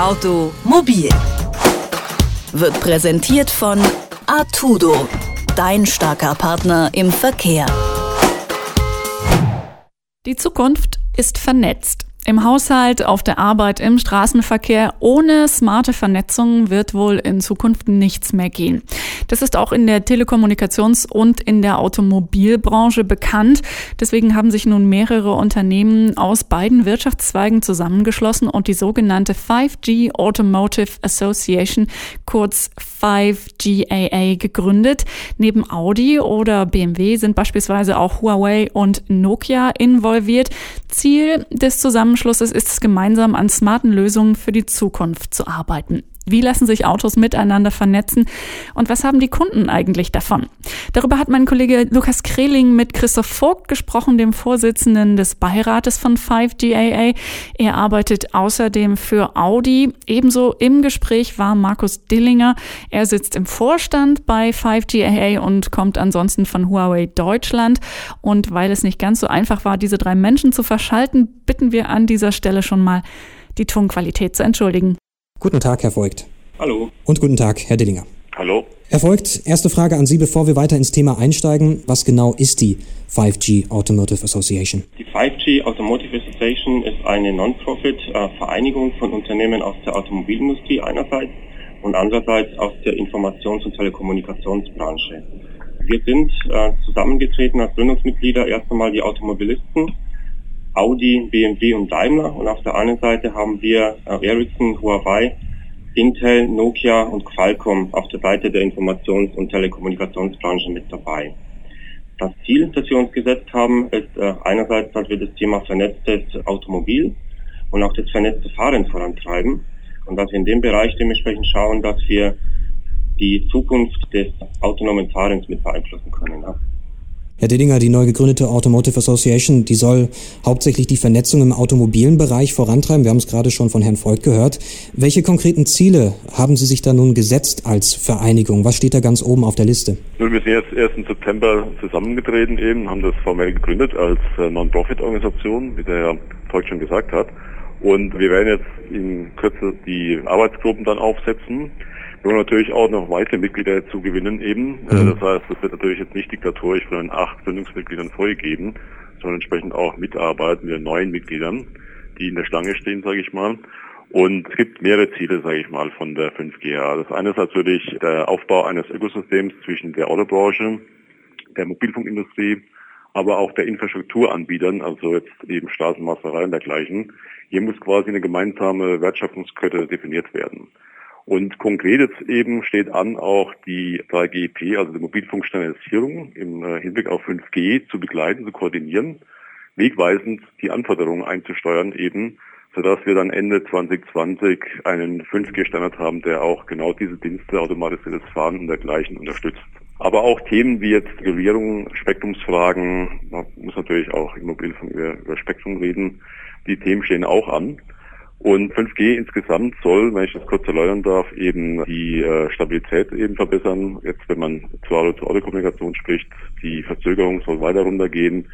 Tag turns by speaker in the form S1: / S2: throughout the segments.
S1: Automobil wird präsentiert von Artudo, dein starker Partner im Verkehr.
S2: Die Zukunft ist vernetzt. Im Haushalt, auf der Arbeit, im Straßenverkehr. Ohne smarte Vernetzung wird wohl in Zukunft nichts mehr gehen. Das ist auch in der Telekommunikations- und in der Automobilbranche bekannt. Deswegen haben sich nun mehrere Unternehmen aus beiden Wirtschaftszweigen zusammengeschlossen und die sogenannte 5G Automotive Association, kurz 5GAA, gegründet. Neben Audi oder BMW sind beispielsweise auch Huawei und Nokia involviert. Ziel des Zusammenschlusses ist es, gemeinsam an smarten Lösungen für die Zukunft zu arbeiten. Wie lassen sich Autos miteinander vernetzen und was haben die Kunden eigentlich davon? Darüber hat mein Kollege Lukas Kreling mit Christoph Vogt gesprochen, dem Vorsitzenden des Beirates von 5GAA. Er arbeitet außerdem für Audi. Ebenso im Gespräch war Markus Dillinger. Er sitzt im Vorstand bei 5GAA und kommt ansonsten von Huawei Deutschland. Und weil es nicht ganz so einfach war, diese drei Menschen zu verschalten, bitten wir an dieser Stelle schon mal, die Tonqualität zu entschuldigen.
S3: Guten Tag, Herr Voigt.
S4: Hallo.
S3: Und guten Tag, Herr Dillinger.
S4: Hallo.
S3: Herr Voigt, erste Frage an Sie, bevor wir weiter ins Thema einsteigen. Was genau ist die 5G Automotive Association?
S4: Die 5G Automotive Association ist eine Non-Profit-Vereinigung von Unternehmen aus der Automobilindustrie einerseits und andererseits aus der Informations- und Telekommunikationsbranche. Wir sind äh, zusammengetreten als Gründungsmitglieder erst einmal die Automobilisten Audi, BMW und Daimler und auf der anderen Seite haben wir äh, Ericsson, Huawei, Intel, Nokia und Qualcomm auf der Seite der Informations- und Telekommunikationsbranche mit dabei. Das Ziel, das wir uns gesetzt haben, ist äh, einerseits, dass wir das Thema vernetztes Automobil und auch das vernetzte Fahren vorantreiben und dass wir in dem Bereich dementsprechend schauen, dass wir die Zukunft des autonomen Fahrens mit beeinflussen können.
S3: Herr Dillinger, die neu gegründete Automotive Association, die soll hauptsächlich die Vernetzung im automobilen Bereich vorantreiben. Wir haben es gerade schon von Herrn Volk gehört. Welche konkreten Ziele haben Sie sich da nun gesetzt als Vereinigung? Was steht da ganz oben auf der Liste?
S5: Nun, wir sind jetzt erst im September zusammengetreten eben, haben das formell gegründet als äh, Non-Profit-Organisation, wie der Herr Volk schon gesagt hat. Und wir werden jetzt in Kürze die Arbeitsgruppen dann aufsetzen wir wollen natürlich auch noch weitere Mitglieder zu gewinnen eben. Äh, mhm. Das heißt, es wird natürlich jetzt nicht diktatorisch von den acht Gründungsmitgliedern vorgegeben, sondern entsprechend auch mitarbeiten mit den neuen Mitgliedern, die in der Schlange stehen, sage ich mal. Und es gibt mehrere Ziele, sage ich mal, von der 5G. Das eine ist natürlich der Aufbau eines Ökosystems zwischen der Autobranche, der Mobilfunkindustrie, aber auch der Infrastrukturanbietern, also jetzt eben Straßenmasterei und dergleichen. Hier muss quasi eine gemeinsame Wertschöpfungskette definiert werden. Und konkret jetzt eben steht an, auch die 3GEP, also die Mobilfunkstandardisierung im äh, Hinblick auf 5G zu begleiten, zu koordinieren, wegweisend die Anforderungen einzusteuern eben, sodass wir dann Ende 2020 einen 5G-Standard haben, der auch genau diese Dienste, automatisiertes Fahren und dergleichen unterstützt. Aber auch Themen wie jetzt Regulierung, Spektrumsfragen, man muss natürlich auch im Mobilfunk über, über Spektrum reden, die Themen stehen auch an. Und 5G insgesamt soll, wenn ich das kurz erläutern darf, eben die äh, Stabilität eben verbessern. Jetzt, wenn man zu Auto-zu-Auto-Kommunikation spricht, die Verzögerung soll weiter runtergehen.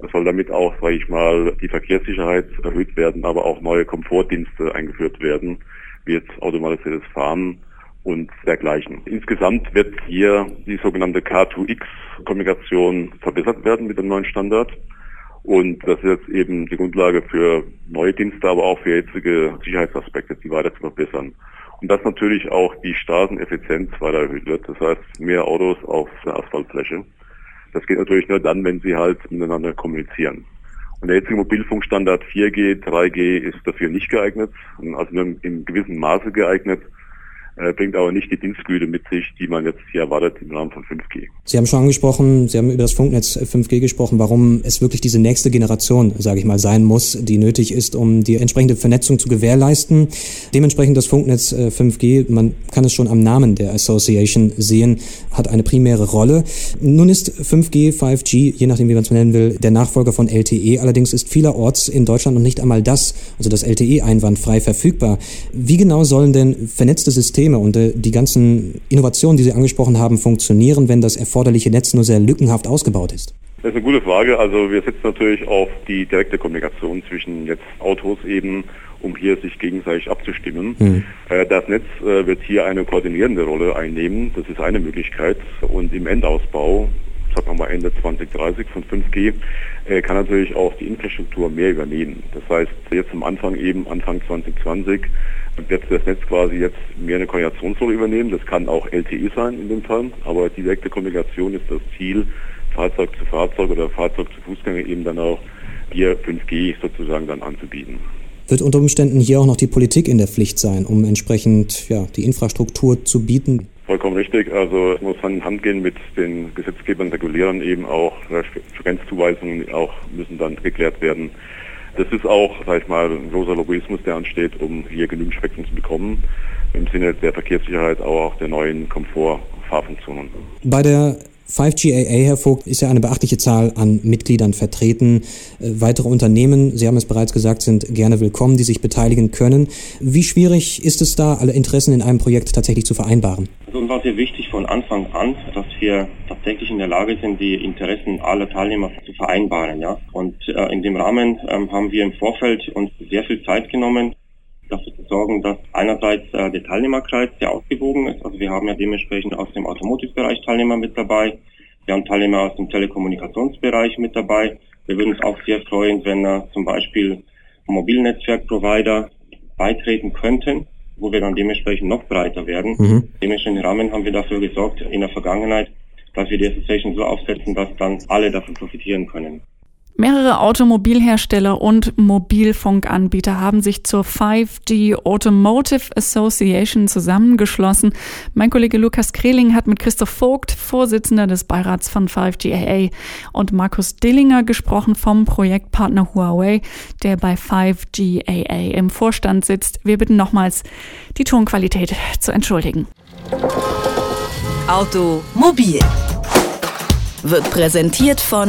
S5: Es soll damit auch, sage ich mal, die Verkehrssicherheit erhöht werden, aber auch neue Komfortdienste eingeführt werden, wie jetzt automatisiertes Fahren und dergleichen. Insgesamt wird hier die sogenannte K2X-Kommunikation verbessert werden mit dem neuen Standard. Und das ist jetzt eben die Grundlage für neue Dienste, aber auch für jetzige Sicherheitsaspekte, die weiter zu verbessern. Und dass natürlich auch die Straßeneffizienz weiter erhöht wird. Das heißt, mehr Autos auf der Asphaltfläche. Das geht natürlich nur dann, wenn sie halt miteinander kommunizieren. Und der jetzige Mobilfunkstandard 4G, 3G ist dafür nicht geeignet, also nur im gewissen Maße geeignet bringt aber nicht die Dienstgüte mit sich, die man jetzt hier erwartet im Rahmen von 5G.
S3: Sie haben schon angesprochen, Sie haben über das Funknetz 5G gesprochen, warum es wirklich diese nächste Generation, sage ich mal, sein muss, die nötig ist, um die entsprechende Vernetzung zu gewährleisten. Dementsprechend das Funknetz 5G, äh, man kann es schon am Namen der Association sehen, hat eine primäre Rolle. Nun ist 5G, 5G, je nachdem wie man es nennen will, der Nachfolger von LTE. Allerdings ist vielerorts in Deutschland noch nicht einmal das, also das LTE einwandfrei verfügbar. Wie genau sollen denn vernetzte Systeme Systeme und äh, die ganzen Innovationen, die Sie angesprochen haben, funktionieren, wenn das erforderliche Netz nur sehr lückenhaft ausgebaut ist?
S5: Das ist eine gute Frage. Also wir setzen natürlich auf die direkte Kommunikation zwischen jetzt Autos eben, um hier sich gegenseitig abzustimmen. Mhm. Das Netz äh, wird hier eine koordinierende Rolle einnehmen. Das ist eine Möglichkeit. Und im Endausbau, sagen wir Ende 2030 von 5G, äh, kann natürlich auch die Infrastruktur mehr übernehmen. Das heißt, jetzt am Anfang eben, Anfang 2020, wird das Netz quasi jetzt mehr eine Koordinationsrolle übernehmen. Das kann auch LTE sein in dem Fall, aber direkte Kommunikation ist das Ziel, Fahrzeug zu Fahrzeug oder Fahrzeug zu Fußgänger eben dann auch hier 5G sozusagen dann anzubieten.
S3: Wird unter Umständen hier auch noch die Politik in der Pflicht sein, um entsprechend ja, die Infrastruktur zu bieten?
S5: Vollkommen richtig. Also es muss Hand in Hand gehen mit den Gesetzgebern, Regulierern eben auch. Frequenzzuweisungen auch müssen dann geklärt werden. Das ist auch, sag ich mal, ein großer Lobbyismus, der ansteht, um hier genügend Spektrum zu bekommen. Im Sinne der Verkehrssicherheit, aber auch der neuen Komfortfahrfunktionen.
S3: Bei der 5GAA, Herr Vogt, ist ja eine beachtliche Zahl an Mitgliedern vertreten. Äh, weitere Unternehmen, Sie haben es bereits gesagt, sind gerne willkommen, die sich beteiligen können. Wie schwierig ist es da, alle Interessen in einem Projekt tatsächlich zu vereinbaren?
S4: Also uns war sehr wichtig von Anfang an, dass wir tatsächlich in der Lage sind, die Interessen aller Teilnehmer zu vereinbaren. Ja? Und äh, in dem Rahmen ähm, haben wir im Vorfeld uns sehr viel Zeit genommen, sorgen, dass einerseits äh, der Teilnehmerkreis sehr ausgewogen ist. Also wir haben ja dementsprechend aus dem Automotive-Bereich Teilnehmer mit dabei. Wir haben Teilnehmer aus dem Telekommunikationsbereich mit dabei. Wir würden uns auch sehr freuen, wenn äh, zum Beispiel Mobilnetzwerkprovider beitreten könnten, wo wir dann dementsprechend noch breiter werden. Mhm. Dementsprechend Rahmen haben wir dafür gesorgt in der Vergangenheit, dass wir die Association so aufsetzen, dass dann alle davon profitieren können.
S2: Mehrere Automobilhersteller und Mobilfunkanbieter haben sich zur 5G Automotive Association zusammengeschlossen. Mein Kollege Lukas Kreling hat mit Christoph Vogt, Vorsitzender des Beirats von 5GAA, und Markus Dillinger gesprochen vom Projektpartner Huawei, der bei 5GAA im Vorstand sitzt. Wir bitten nochmals, die Tonqualität zu entschuldigen.
S1: Automobil wird präsentiert von